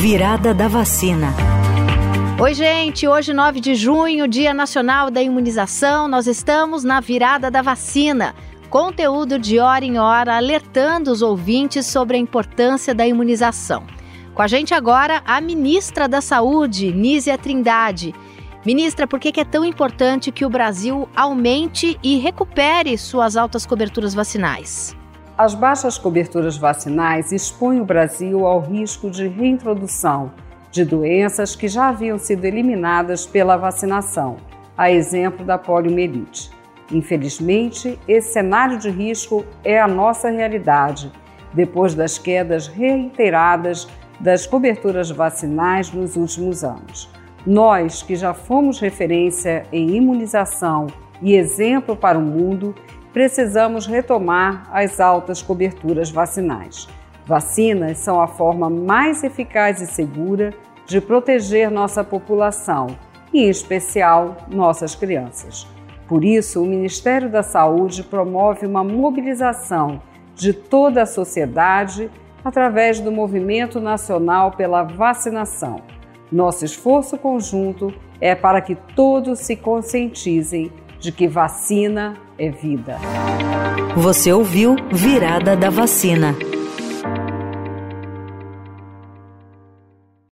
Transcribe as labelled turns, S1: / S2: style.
S1: Virada da vacina.
S2: Oi, gente. Hoje, 9 de junho, Dia Nacional da Imunização, nós estamos na virada da vacina. Conteúdo de hora em hora alertando os ouvintes sobre a importância da imunização. Com a gente agora, a ministra da Saúde, Nízia Trindade. Ministra, por que é tão importante que o Brasil aumente e recupere suas altas coberturas vacinais?
S3: As baixas coberturas vacinais expõem o Brasil ao risco de reintrodução de doenças que já haviam sido eliminadas pela vacinação, a exemplo da poliomielite. Infelizmente, esse cenário de risco é a nossa realidade, depois das quedas reiteradas das coberturas vacinais nos últimos anos. Nós, que já fomos referência em imunização e exemplo para o mundo, precisamos retomar as altas coberturas vacinais. Vacinas são a forma mais eficaz e segura de proteger nossa população e, em especial, nossas crianças. Por isso, o Ministério da Saúde promove uma mobilização de toda a sociedade através do Movimento Nacional pela Vacinação. Nosso esforço conjunto é para que todos se conscientizem de que vacina é vida.
S1: Você ouviu Virada da Vacina.